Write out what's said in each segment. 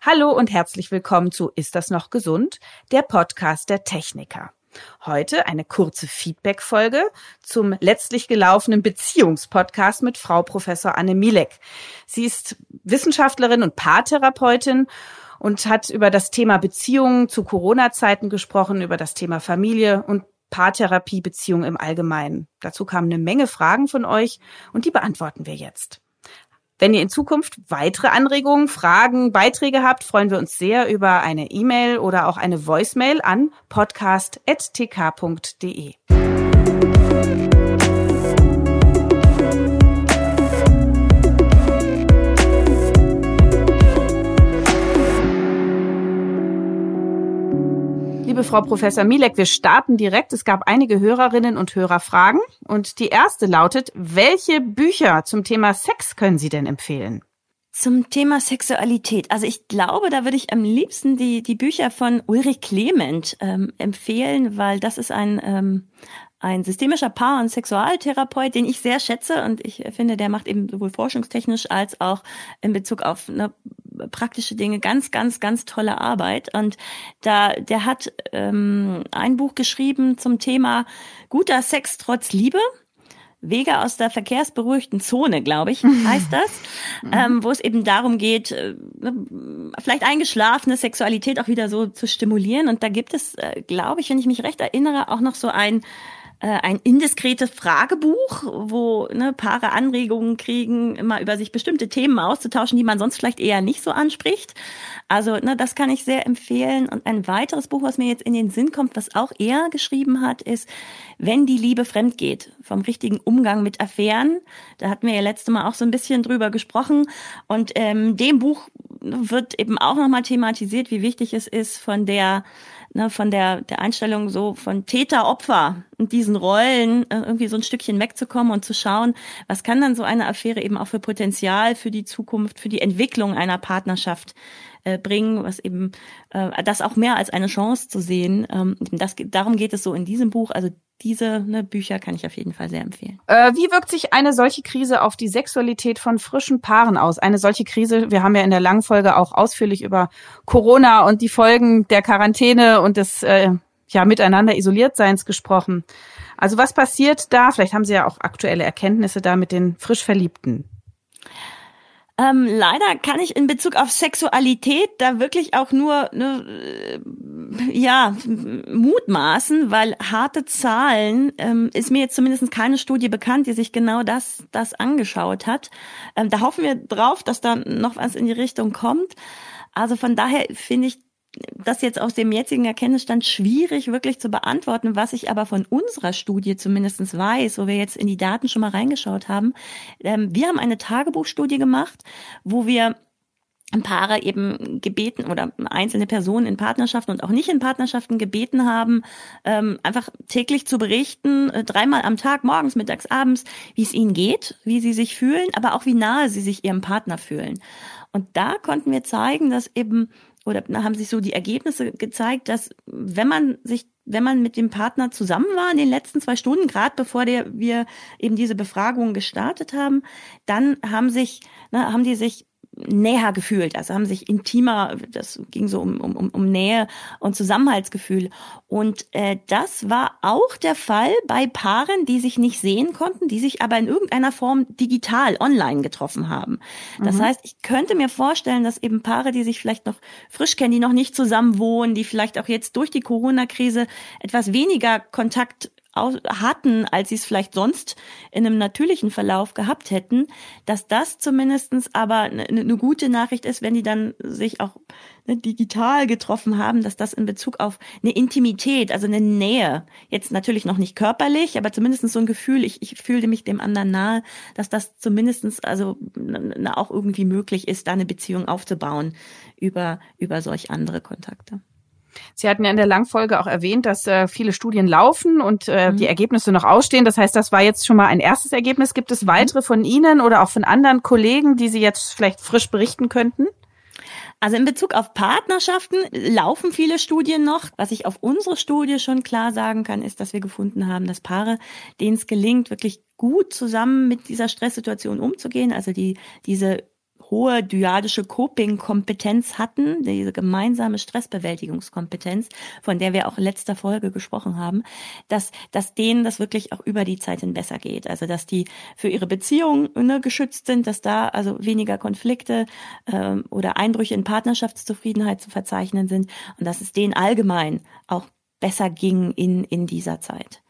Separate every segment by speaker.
Speaker 1: Hallo und herzlich willkommen zu Ist das noch gesund? Der Podcast der Techniker. Heute eine kurze Feedback-Folge zum letztlich gelaufenen Beziehungspodcast mit Frau Professor Anne Milek. Sie ist Wissenschaftlerin und Paartherapeutin und hat über das Thema Beziehungen zu Corona-Zeiten gesprochen, über das Thema Familie und Paartherapie, Beziehung im Allgemeinen. Dazu kamen eine Menge Fragen von euch und die beantworten wir jetzt. Wenn ihr in Zukunft weitere Anregungen, Fragen, Beiträge habt, freuen wir uns sehr über eine E-Mail oder auch eine Voicemail an podcast.tk.de. liebe Frau Professor Milek, wir starten direkt. Es gab einige Hörerinnen und Hörerfragen und die erste lautet, welche Bücher zum Thema Sex können Sie denn empfehlen?
Speaker 2: Zum Thema Sexualität. Also ich glaube, da würde ich am liebsten die, die Bücher von Ulrich Clement ähm, empfehlen, weil das ist ein, ähm, ein systemischer Paar- und Sexualtherapeut, den ich sehr schätze und ich finde, der macht eben sowohl forschungstechnisch als auch in Bezug auf eine praktische Dinge ganz, ganz, ganz tolle Arbeit. Und da, der hat ähm, ein Buch geschrieben zum Thema guter Sex trotz Liebe. Wege aus der verkehrsberuhigten Zone, glaube ich, heißt das, ähm, wo es eben darum geht, äh, ne, vielleicht eingeschlafene Sexualität auch wieder so zu stimulieren. Und da gibt es, äh, glaube ich, wenn ich mich recht erinnere, auch noch so ein ein indiskretes Fragebuch, wo ne, Paare Anregungen kriegen, immer über sich bestimmte Themen auszutauschen, die man sonst vielleicht eher nicht so anspricht. Also ne, das kann ich sehr empfehlen. Und ein weiteres Buch, was mir jetzt in den Sinn kommt, was auch er geschrieben hat, ist Wenn die Liebe fremd geht, vom richtigen Umgang mit Affären. Da hatten wir ja letzte Mal auch so ein bisschen drüber gesprochen. Und ähm, dem Buch wird eben auch nochmal thematisiert, wie wichtig es ist, von der ne, von der, der Einstellung so von Täter-Opfer und diesen Rollen äh, irgendwie so ein Stückchen wegzukommen und zu schauen, was kann dann so eine Affäre eben auch für Potenzial für die Zukunft, für die Entwicklung einer Partnerschaft äh, bringen, was eben äh, das auch mehr als eine Chance zu sehen. Ähm, das, darum geht es so in diesem Buch. Also diese ne, Bücher kann ich auf jeden Fall sehr empfehlen.
Speaker 1: Äh, wie wirkt sich eine solche Krise auf die Sexualität von frischen Paaren aus? Eine solche Krise, wir haben ja in der langen Folge auch ausführlich über Corona und die Folgen der Quarantäne und des äh, ja, miteinander Isoliertseins gesprochen. Also was passiert da? Vielleicht haben Sie ja auch aktuelle Erkenntnisse da mit den frisch Verliebten.
Speaker 2: Ähm, leider kann ich in Bezug auf Sexualität da wirklich auch nur ne, ja mutmaßen, weil harte Zahlen ähm, ist mir jetzt zumindest keine Studie bekannt, die sich genau das das angeschaut hat. Ähm, da hoffen wir drauf, dass da noch was in die Richtung kommt. Also von daher finde ich das jetzt aus dem jetzigen Erkenntnisstand schwierig wirklich zu beantworten. Was ich aber von unserer Studie zumindestens weiß, wo wir jetzt in die Daten schon mal reingeschaut haben. Ähm, wir haben eine Tagebuchstudie gemacht, wo wir Paare eben gebeten oder einzelne Personen in Partnerschaften und auch nicht in Partnerschaften gebeten haben, ähm, einfach täglich zu berichten, äh, dreimal am Tag, morgens, mittags, abends, wie es ihnen geht, wie sie sich fühlen, aber auch wie nahe sie sich ihrem Partner fühlen. Und da konnten wir zeigen, dass eben oder haben sich so die Ergebnisse gezeigt, dass wenn man sich, wenn man mit dem Partner zusammen war in den letzten zwei Stunden, gerade bevor der, wir eben diese Befragung gestartet haben, dann haben sich, ne, haben die sich näher gefühlt, also haben sich intimer, das ging so um, um, um Nähe und Zusammenhaltsgefühl. Und äh, das war auch der Fall bei Paaren, die sich nicht sehen konnten, die sich aber in irgendeiner Form digital online getroffen haben. Das mhm. heißt, ich könnte mir vorstellen, dass eben Paare, die sich vielleicht noch frisch kennen, die noch nicht zusammen wohnen, die vielleicht auch jetzt durch die Corona-Krise etwas weniger Kontakt hatten, als sie es vielleicht sonst in einem natürlichen Verlauf gehabt hätten, dass das zumindestens aber eine, eine gute Nachricht ist, wenn die dann sich auch ne, digital getroffen haben, dass das in Bezug auf eine Intimität, also eine Nähe, jetzt natürlich noch nicht körperlich, aber zumindestens so ein Gefühl, ich, ich fühlte mich dem anderen nahe, dass das zumindestens also na, auch irgendwie möglich ist, da eine Beziehung aufzubauen über, über solch andere Kontakte.
Speaker 1: Sie hatten ja in der Langfolge auch erwähnt, dass äh, viele Studien laufen und äh, mhm. die Ergebnisse noch ausstehen. Das heißt, das war jetzt schon mal ein erstes Ergebnis. Gibt es mhm. weitere von Ihnen oder auch von anderen Kollegen, die Sie jetzt vielleicht frisch berichten könnten?
Speaker 2: Also in Bezug auf Partnerschaften laufen viele Studien noch. Was ich auf unsere Studie schon klar sagen kann, ist, dass wir gefunden haben, dass Paare, denen es gelingt, wirklich gut zusammen mit dieser Stresssituation umzugehen, also die diese hohe dyadische Coping-Kompetenz hatten, diese gemeinsame Stressbewältigungskompetenz, von der wir auch in letzter Folge gesprochen haben, dass, dass denen das wirklich auch über die Zeit hin besser geht. Also dass die für ihre Beziehung ne, geschützt sind, dass da also weniger Konflikte ähm, oder Einbrüche in Partnerschaftszufriedenheit zu verzeichnen sind und dass es denen allgemein auch besser ging in, in dieser Zeit.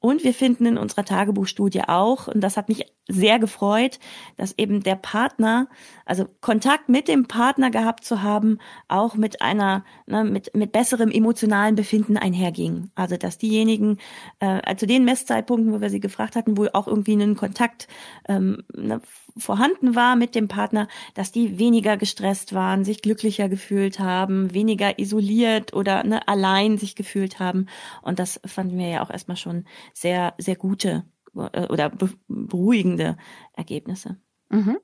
Speaker 2: Und wir finden in unserer Tagebuchstudie auch, und das hat mich sehr gefreut, dass eben der Partner, also Kontakt mit dem Partner gehabt zu haben, auch mit einer, ne, mit, mit besserem emotionalen Befinden einherging. Also dass diejenigen, äh, zu den Messzeitpunkten, wo wir sie gefragt hatten, wo auch irgendwie ein Kontakt ähm, ne, vorhanden war mit dem Partner, dass die weniger gestresst waren, sich glücklicher gefühlt haben, weniger isoliert oder ne, allein sich gefühlt haben. Und das fanden wir ja auch erstmal schon sehr, sehr gute äh, oder beruhigende Ergebnisse.
Speaker 1: Mhm.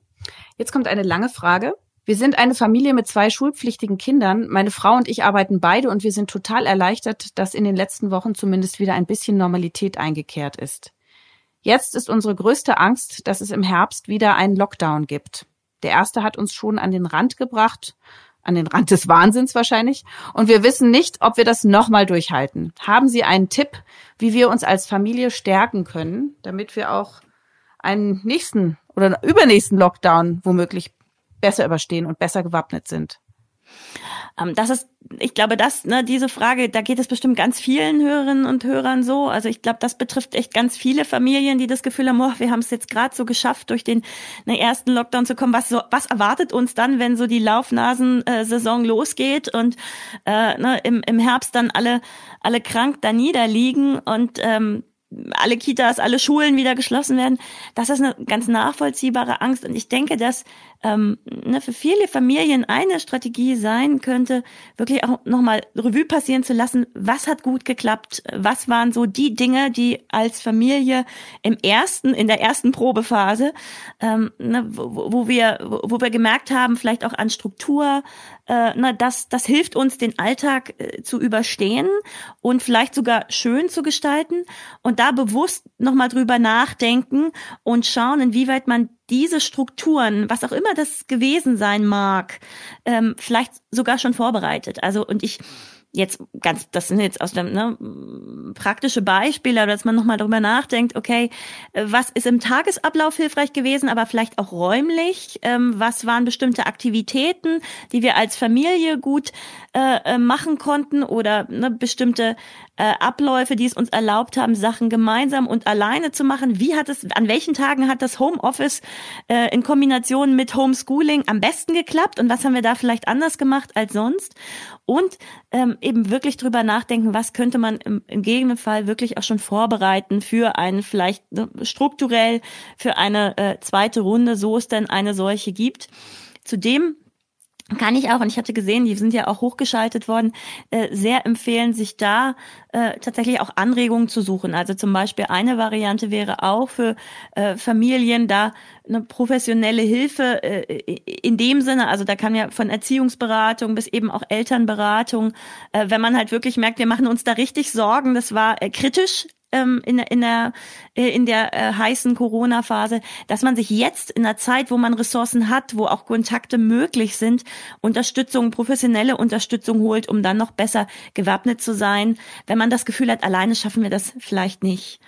Speaker 1: Jetzt kommt eine lange Frage. Wir sind eine Familie mit zwei schulpflichtigen Kindern. Meine Frau und ich arbeiten beide und wir sind total erleichtert, dass in den letzten Wochen zumindest wieder ein bisschen Normalität eingekehrt ist. Jetzt ist unsere größte Angst, dass es im Herbst wieder einen Lockdown gibt. Der erste hat uns schon an den Rand gebracht, an den Rand des Wahnsinns wahrscheinlich, und wir wissen nicht, ob wir das nochmal durchhalten. Haben Sie einen Tipp, wie wir uns als Familie stärken können, damit wir auch einen nächsten oder übernächsten Lockdown womöglich besser überstehen und besser gewappnet sind?
Speaker 2: Ähm, das ist, ich glaube, das, ne, diese Frage, da geht es bestimmt ganz vielen Hörerinnen und Hörern so. Also ich glaube, das betrifft echt ganz viele Familien, die das Gefühl haben, oh, wir haben es jetzt gerade so geschafft, durch den ne, ersten Lockdown zu kommen. Was so, was erwartet uns dann, wenn so die Laufnasensaison losgeht und äh, ne, im, im Herbst dann alle alle krank da niederliegen und ähm, alle Kitas, alle Schulen wieder geschlossen werden. Das ist eine ganz nachvollziehbare Angst. Und ich denke, dass ähm, ne, für viele Familien eine Strategie sein könnte, wirklich auch nochmal Revue passieren zu lassen, was hat gut geklappt, was waren so die Dinge, die als Familie im ersten, in der ersten Probephase, ähm, ne, wo, wo, wir, wo wir gemerkt haben, vielleicht auch an Struktur, äh, na, das, das hilft uns, den Alltag äh, zu überstehen und vielleicht sogar schön zu gestalten und da bewusst nochmal drüber nachdenken und schauen, inwieweit man diese Strukturen, was auch immer das gewesen sein mag, ähm, vielleicht sogar schon vorbereitet. Also und ich jetzt ganz, das sind jetzt aus dem ne, praktische Beispiele, dass man nochmal darüber nachdenkt, okay, was ist im Tagesablauf hilfreich gewesen, aber vielleicht auch räumlich, ähm, was waren bestimmte Aktivitäten, die wir als Familie gut äh, äh, machen konnten oder ne, bestimmte äh, Abläufe, die es uns erlaubt haben, Sachen gemeinsam und alleine zu machen. Wie hat es, an welchen Tagen hat das Homeoffice äh, in Kombination mit Homeschooling am besten geklappt und was haben wir da vielleicht anders gemacht als sonst? Und ähm, eben wirklich drüber nachdenken, was könnte man im, im Gegenfall wirklich auch schon vorbereiten für einen vielleicht ne, strukturell für eine äh, zweite Runde, so es denn eine solche gibt. Zudem kann ich auch, und ich hatte gesehen, die sind ja auch hochgeschaltet worden, äh, sehr empfehlen, sich da äh, tatsächlich auch Anregungen zu suchen. Also zum Beispiel eine Variante wäre auch für äh, Familien da eine professionelle Hilfe äh, in dem Sinne, also da kann ja von Erziehungsberatung bis eben auch Elternberatung, äh, wenn man halt wirklich merkt, wir machen uns da richtig Sorgen, das war äh, kritisch ähm, in, in der, äh, in der äh, heißen Corona-Phase, dass man sich jetzt in der Zeit, wo man Ressourcen hat, wo auch Kontakte möglich sind, Unterstützung, professionelle Unterstützung holt, um dann noch besser gewappnet zu sein, wenn man das Gefühl hat, alleine schaffen wir das vielleicht nicht.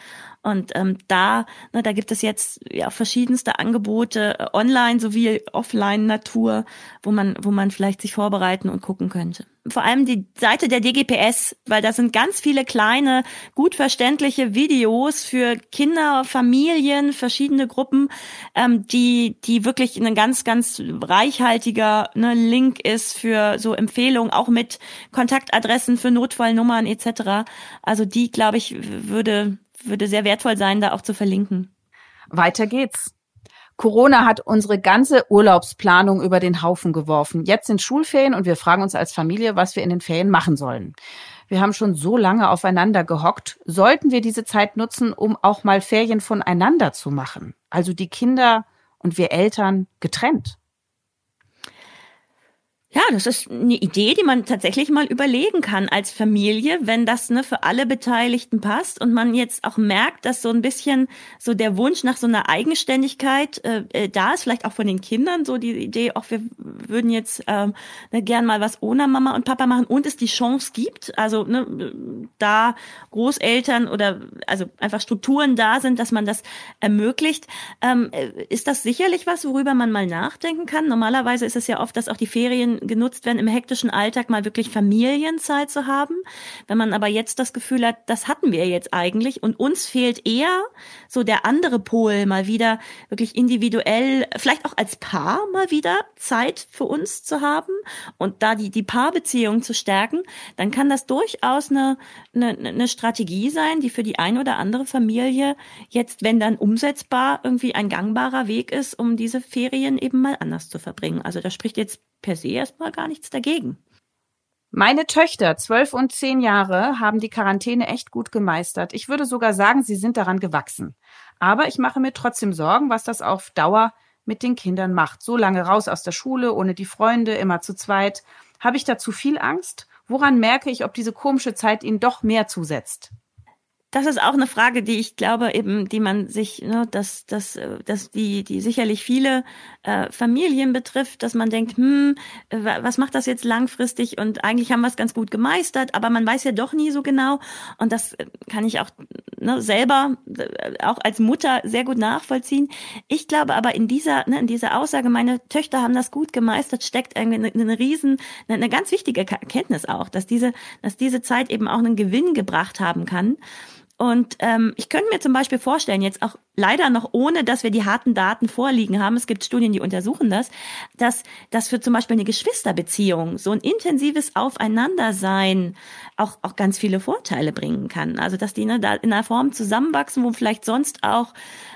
Speaker 2: Und ähm, da, ne, da gibt es jetzt ja verschiedenste Angebote, äh, online sowie offline Natur, wo man, wo man vielleicht sich vorbereiten und gucken könnte. Vor allem die Seite der DGPS, weil da sind ganz viele kleine, gut verständliche Videos für Kinder, Familien, verschiedene Gruppen, ähm, die, die wirklich ein ganz, ganz reichhaltiger ne, Link ist für so Empfehlungen, auch mit Kontaktadressen für Notfallnummern etc. Also die, glaube ich, würde würde sehr wertvoll sein, da auch zu verlinken.
Speaker 1: Weiter geht's. Corona hat unsere ganze Urlaubsplanung über den Haufen geworfen. Jetzt sind Schulferien und wir fragen uns als Familie, was wir in den Ferien machen sollen. Wir haben schon so lange aufeinander gehockt. Sollten wir diese Zeit nutzen, um auch mal Ferien voneinander zu machen? Also die Kinder und wir Eltern getrennt.
Speaker 2: Ja, das ist eine Idee, die man tatsächlich mal überlegen kann als Familie, wenn das ne, für alle Beteiligten passt und man jetzt auch merkt, dass so ein bisschen so der Wunsch nach so einer Eigenständigkeit äh, äh da ist, vielleicht auch von den Kindern, so die Idee, auch wir würden jetzt ähm, ne, gern mal was ohne Mama und Papa machen und es die Chance gibt, also ne, da Großeltern oder also einfach Strukturen da sind, dass man das ermöglicht, ähm, äh, ist das sicherlich was, worüber man mal nachdenken kann. Normalerweise ist es ja oft, dass auch die Ferien genutzt werden, im hektischen Alltag mal wirklich Familienzeit zu haben. Wenn man aber jetzt das Gefühl hat, das hatten wir jetzt eigentlich und uns fehlt eher so der andere Pol mal wieder wirklich individuell, vielleicht auch als Paar mal wieder Zeit für uns zu haben und da die, die Paarbeziehung zu stärken, dann kann das durchaus eine, eine, eine Strategie sein, die für die eine oder andere Familie jetzt, wenn dann umsetzbar, irgendwie ein gangbarer Weg ist, um diese Ferien eben mal anders zu verbringen. Also da spricht jetzt per se erstmal gar nichts dagegen.
Speaker 1: Meine Töchter, zwölf und zehn Jahre, haben die Quarantäne echt gut gemeistert. Ich würde sogar sagen, sie sind daran gewachsen. Aber ich mache mir trotzdem Sorgen, was das auf Dauer mit den Kindern macht. So lange raus aus der Schule, ohne die Freunde, immer zu zweit. Habe ich da zu viel Angst? Woran merke ich, ob diese komische Zeit ihnen doch mehr zusetzt?
Speaker 2: Das ist auch eine Frage, die ich glaube eben, die man sich, ne, dass, dass, dass die, die sicherlich viele äh, Familien betrifft, dass man denkt, hm, was macht das jetzt langfristig? Und eigentlich haben wir es ganz gut gemeistert, aber man weiß ja doch nie so genau. Und das kann ich auch ne, selber, äh, auch als Mutter sehr gut nachvollziehen. Ich glaube aber in dieser, ne, in dieser Aussage, meine Töchter haben das gut gemeistert, steckt eine, eine riesen, eine, eine ganz wichtige Erkenntnis auch, dass diese, dass diese Zeit eben auch einen Gewinn gebracht haben kann. Und ähm, ich könnte mir zum Beispiel vorstellen, jetzt auch leider noch ohne, dass wir die harten Daten vorliegen haben, es gibt Studien, die untersuchen das, dass das für zum Beispiel eine Geschwisterbeziehung so ein intensives Aufeinandersein auch, auch ganz viele Vorteile bringen kann. Also dass die ne, da in einer Form zusammenwachsen, wo vielleicht sonst auch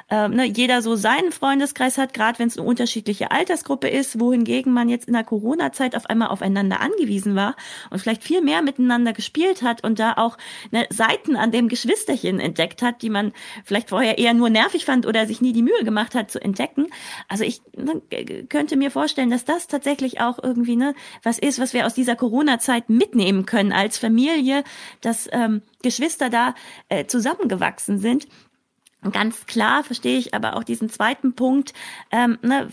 Speaker 2: äh, ne, jeder so seinen Freundeskreis hat, gerade wenn es eine unterschiedliche Altersgruppe ist, wohingegen man jetzt in der Corona-Zeit auf einmal aufeinander angewiesen war und vielleicht viel mehr miteinander gespielt hat und da auch ne, Seiten an dem Geschwisterchen entdeckt hat, die man vielleicht vorher eher nur nervig fand oder sich nie die Mühe gemacht hat zu entdecken. Also ich ne, könnte mir vorstellen, dass das tatsächlich auch irgendwie ne, was ist, was wir aus dieser Corona-Zeit mitnehmen können als Familie, dass ähm, Geschwister da äh, zusammengewachsen sind Ganz klar verstehe ich aber auch diesen zweiten Punkt. Ähm, ne,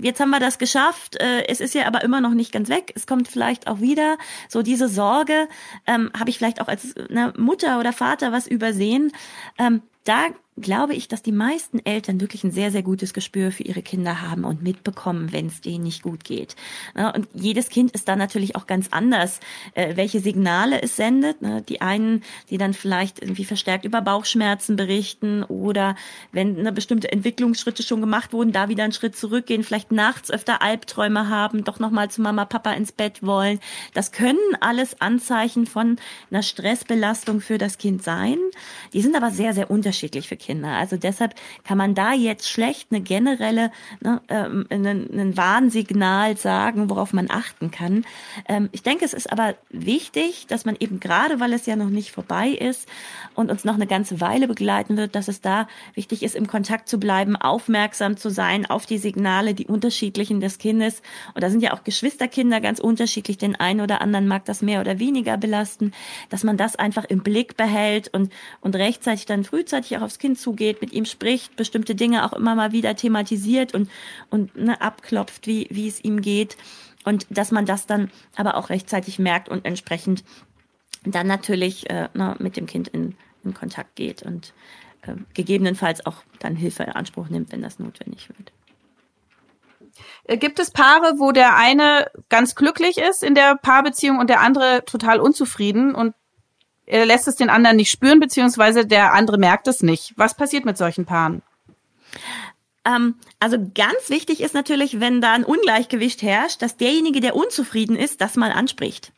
Speaker 2: jetzt haben wir das geschafft. Äh, es ist ja aber immer noch nicht ganz weg. Es kommt vielleicht auch wieder. So diese Sorge ähm, habe ich vielleicht auch als ne, Mutter oder Vater was übersehen. Ähm, da glaube ich, dass die meisten Eltern wirklich ein sehr, sehr gutes Gespür für ihre Kinder haben und mitbekommen, wenn es denen nicht gut geht. Und jedes Kind ist da natürlich auch ganz anders, äh, welche Signale es sendet. Die einen, die dann vielleicht irgendwie verstärkt über Bauchschmerzen berichten oder wenn eine bestimmte Entwicklungsschritte schon gemacht wurden, da wieder einen Schritt zurückgehen, vielleicht nachts öfter Albträume haben, doch nochmal zu Mama, Papa ins Bett wollen. Das können alles Anzeichen von einer Stressbelastung für das Kind sein. Die sind aber sehr, sehr unterschiedlich für Kinder. Also deshalb kann man da jetzt schlecht eine generelle, ne, ähm, ein, ein Warnsignal sagen, worauf man achten kann. Ähm, ich denke, es ist aber wichtig, dass man eben gerade, weil es ja noch nicht vorbei ist und uns noch eine ganze Weile begleiten wird, dass es da wichtig ist, im Kontakt zu bleiben, aufmerksam zu sein auf die Signale, die unterschiedlichen des Kindes. Und da sind ja auch Geschwisterkinder ganz unterschiedlich. Den einen oder anderen mag das mehr oder weniger belasten, dass man das einfach im Blick behält und, und rechtzeitig dann frühzeitig auch aufs Kind zugeht, mit ihm spricht, bestimmte Dinge auch immer mal wieder thematisiert und, und ne, abklopft, wie, wie es ihm geht. Und dass man das dann aber auch rechtzeitig merkt und entsprechend dann natürlich äh, na, mit dem Kind in, in Kontakt geht und äh, gegebenenfalls auch dann Hilfe in Anspruch nimmt, wenn das notwendig wird.
Speaker 1: Äh, gibt es Paare, wo der eine ganz glücklich ist in der Paarbeziehung und der andere total unzufrieden und er lässt es den anderen nicht spüren, beziehungsweise der andere merkt es nicht. Was passiert mit solchen Paaren?
Speaker 2: Ähm, also ganz wichtig ist natürlich, wenn da ein Ungleichgewicht herrscht, dass derjenige, der unzufrieden ist, das mal anspricht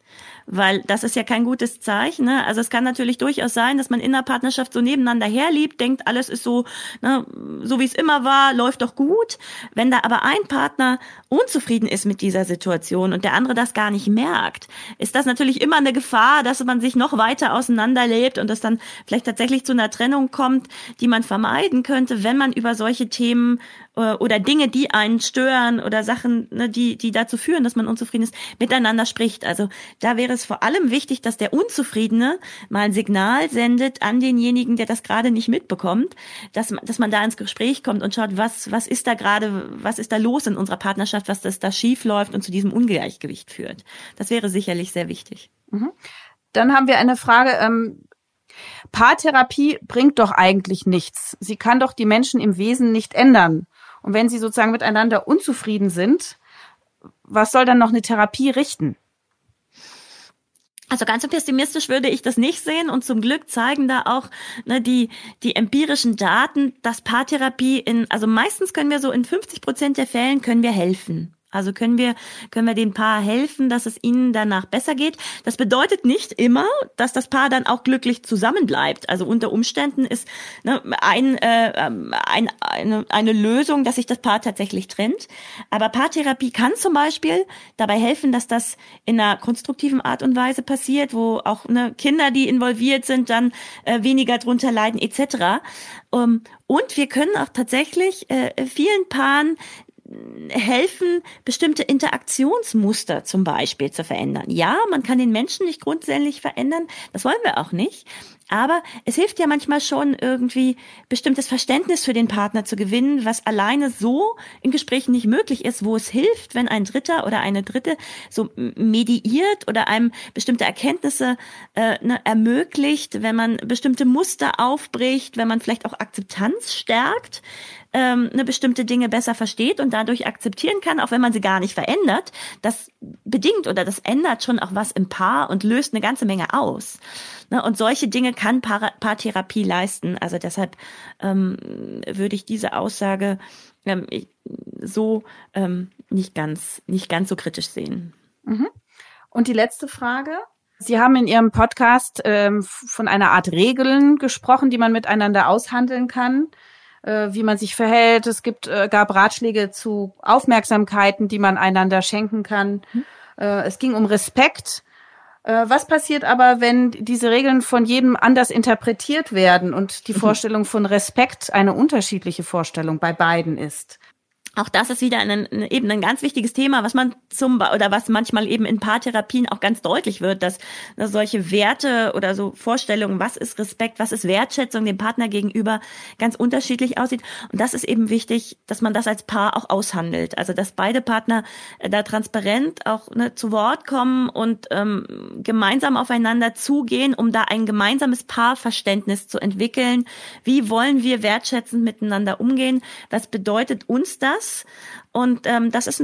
Speaker 2: weil das ist ja kein gutes Zeichen. Ne? Also es kann natürlich durchaus sein, dass man in der Partnerschaft so nebeneinander herliebt, denkt, alles ist so, ne, so wie es immer war, läuft doch gut. Wenn da aber ein Partner unzufrieden ist mit dieser Situation und der andere das gar nicht merkt, ist das natürlich immer eine Gefahr, dass man sich noch weiter auseinanderlebt und es dann vielleicht tatsächlich zu einer Trennung kommt, die man vermeiden könnte, wenn man über solche Themen oder Dinge, die einen stören oder Sachen, ne, die, die dazu führen, dass man unzufrieden ist, miteinander spricht. Also da wäre es vor allem wichtig, dass der Unzufriedene mal ein Signal sendet an denjenigen, der das gerade nicht mitbekommt, dass, dass man da ins Gespräch kommt und schaut, was, was ist da gerade, was ist da los in unserer Partnerschaft, was das da schief läuft und zu diesem Ungleichgewicht führt. Das wäre sicherlich sehr wichtig.
Speaker 1: Mhm. Dann haben wir eine Frage. Ähm, Paartherapie bringt doch eigentlich nichts. Sie kann doch die Menschen im Wesen nicht ändern. Und wenn sie sozusagen miteinander unzufrieden sind, was soll dann noch eine Therapie richten?
Speaker 2: Also ganz so pessimistisch würde ich das nicht sehen und zum Glück zeigen da auch ne, die, die empirischen Daten, dass Paartherapie in, also meistens können wir so in 50 Prozent der Fällen können wir helfen. Also können wir, können wir dem Paar helfen, dass es ihnen danach besser geht. Das bedeutet nicht immer, dass das Paar dann auch glücklich zusammenbleibt. Also unter Umständen ist ne, ein, äh, ein, eine, eine Lösung, dass sich das Paar tatsächlich trennt. Aber Paartherapie kann zum Beispiel dabei helfen, dass das in einer konstruktiven Art und Weise passiert, wo auch ne, Kinder, die involviert sind, dann äh, weniger drunter leiden etc. Um, ähm, und wir können auch tatsächlich äh, vielen Paaren helfen, bestimmte Interaktionsmuster zum Beispiel zu verändern. Ja, man kann den Menschen nicht grundsätzlich verändern, das wollen wir auch nicht. Aber es hilft ja manchmal schon irgendwie bestimmtes Verständnis für den Partner zu gewinnen, was alleine so in Gesprächen nicht möglich ist, wo es hilft, wenn ein Dritter oder eine Dritte so mediiert oder einem bestimmte Erkenntnisse äh, ne, ermöglicht, wenn man bestimmte Muster aufbricht, wenn man vielleicht auch Akzeptanz stärkt ähm, eine bestimmte Dinge besser versteht und dadurch akzeptieren kann, auch wenn man sie gar nicht verändert, das bedingt oder das ändert schon auch was im Paar und löst eine ganze Menge aus. Ne? Und solche Dinge kann Paar Paartherapie leisten. Also deshalb ähm, würde ich diese Aussage ähm, so ähm, nicht ganz nicht ganz so kritisch sehen.
Speaker 1: Mhm. Und die letzte Frage. Sie haben in Ihrem Podcast ähm, von einer Art Regeln gesprochen, die man miteinander aushandeln kann äh, wie man sich verhält. Es gibt, äh, gab Ratschläge zu Aufmerksamkeiten, die man einander schenken kann. Mhm. Äh, es ging um Respekt. Äh, was passiert aber, wenn diese Regeln von jedem anders interpretiert werden und die mhm. Vorstellung von Respekt eine unterschiedliche Vorstellung bei beiden ist?
Speaker 2: Auch das ist wieder ein, eben ein ganz wichtiges Thema, was man zum oder was manchmal eben in Paartherapien auch ganz deutlich wird, dass, solche Werte oder so Vorstellungen, was ist Respekt, was ist Wertschätzung dem Partner gegenüber, ganz unterschiedlich aussieht. Und das ist eben wichtig, dass man das als Paar auch aushandelt. Also dass beide Partner äh, da transparent auch ne, zu Wort kommen und ähm, gemeinsam aufeinander zugehen, um da ein gemeinsames Paarverständnis zu entwickeln. Wie wollen wir wertschätzend miteinander umgehen? Was bedeutet uns das? Anders. Und ähm, das ist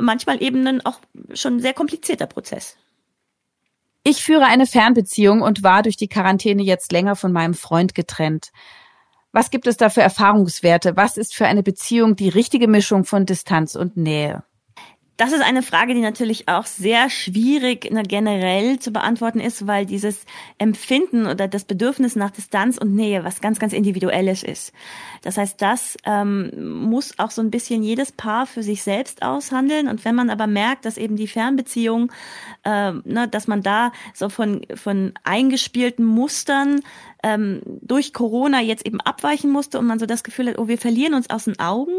Speaker 2: manchmal eben dann auch schon ein sehr komplizierter Prozess.
Speaker 1: Ich führe eine Fernbeziehung und war durch die Quarantäne jetzt länger von meinem Freund getrennt. Was gibt es da für Erfahrungswerte? Was ist für eine Beziehung die richtige Mischung von Distanz und Nähe?
Speaker 2: Das ist eine Frage, die natürlich auch sehr schwierig ne, generell zu beantworten ist, weil dieses Empfinden oder das Bedürfnis nach Distanz und Nähe was ganz, ganz individuelles ist. Das heißt, das ähm, muss auch so ein bisschen jedes Paar für sich selbst aushandeln. Und wenn man aber merkt, dass eben die Fernbeziehung, äh, ne, dass man da so von, von eingespielten Mustern ähm, durch Corona jetzt eben abweichen musste und man so das Gefühl hat, oh, wir verlieren uns aus den Augen,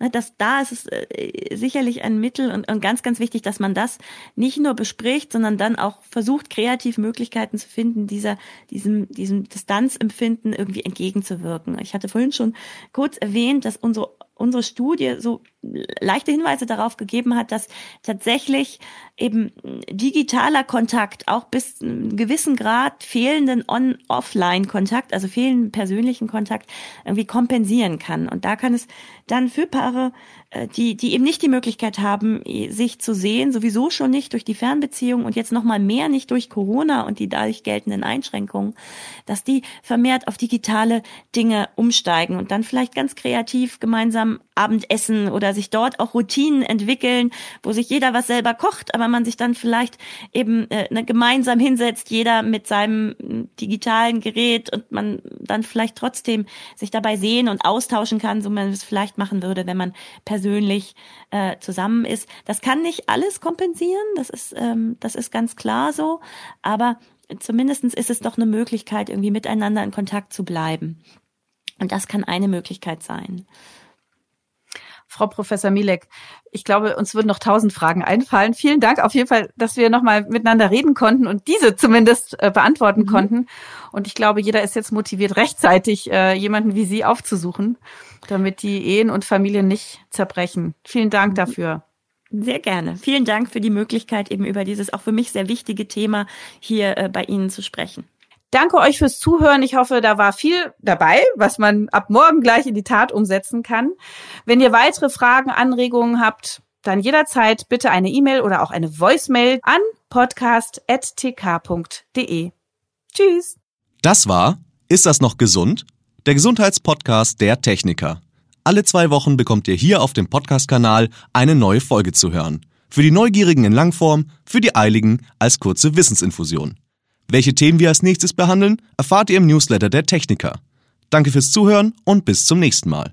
Speaker 2: ne, dass da ist es äh, sicherlich ein Mittel und, und ganz, ganz wichtig, dass man das nicht nur bespricht, sondern dann auch versucht, kreativ Möglichkeiten zu finden, dieser, diesem, diesem Distanzempfinden irgendwie entgegenzuwirken. Ich hatte vorhin schon kurz erwähnt, dass unsere unsere Studie so leichte Hinweise darauf gegeben hat, dass tatsächlich eben digitaler Kontakt auch bis zu einem gewissen Grad fehlenden On-Offline-Kontakt, also fehlenden persönlichen Kontakt irgendwie kompensieren kann. Und da kann es dann für Paare, äh, die, die eben nicht die Möglichkeit haben, sich zu sehen, sowieso schon nicht durch die Fernbeziehung und jetzt nochmal mehr nicht durch Corona und die dadurch geltenden Einschränkungen, dass die vermehrt auf digitale Dinge umsteigen und dann vielleicht ganz kreativ gemeinsam Abendessen oder sich dort auch Routinen entwickeln, wo sich jeder was selber kocht, aber man sich dann vielleicht eben äh, ne, gemeinsam hinsetzt, jeder mit seinem hm, digitalen Gerät und man dann vielleicht trotzdem sich dabei sehen und austauschen kann, so man es vielleicht machen würde, wenn man persönlich äh, zusammen ist. Das kann nicht alles kompensieren, das ist, ähm, das ist ganz klar so, aber zumindestens ist es doch eine Möglichkeit, irgendwie miteinander in Kontakt zu bleiben. Und das kann eine Möglichkeit sein.
Speaker 1: Frau Professor Milek, ich glaube, uns würden noch tausend Fragen einfallen. Vielen Dank auf jeden Fall, dass wir nochmal miteinander reden konnten und diese zumindest äh, beantworten mhm. konnten. Und ich glaube, jeder ist jetzt motiviert, rechtzeitig äh, jemanden wie Sie aufzusuchen, damit die Ehen und Familien nicht zerbrechen. Vielen Dank mhm. dafür.
Speaker 2: Sehr gerne. Vielen Dank für die Möglichkeit, eben über dieses auch für mich sehr wichtige Thema hier äh, bei Ihnen zu sprechen.
Speaker 1: Danke euch fürs Zuhören. Ich hoffe, da war viel dabei, was man ab morgen gleich in die Tat umsetzen kann. Wenn ihr weitere Fragen, Anregungen habt, dann jederzeit bitte eine E-Mail oder auch eine Voicemail an podcast.tk.de. Tschüss.
Speaker 3: Das war Ist das noch gesund? Der Gesundheitspodcast der Techniker. Alle zwei Wochen bekommt ihr hier auf dem Podcast-Kanal eine neue Folge zu hören. Für die Neugierigen in Langform, für die Eiligen als kurze Wissensinfusion. Welche Themen wir als nächstes behandeln, erfahrt ihr im Newsletter der Techniker. Danke fürs Zuhören und bis zum nächsten Mal.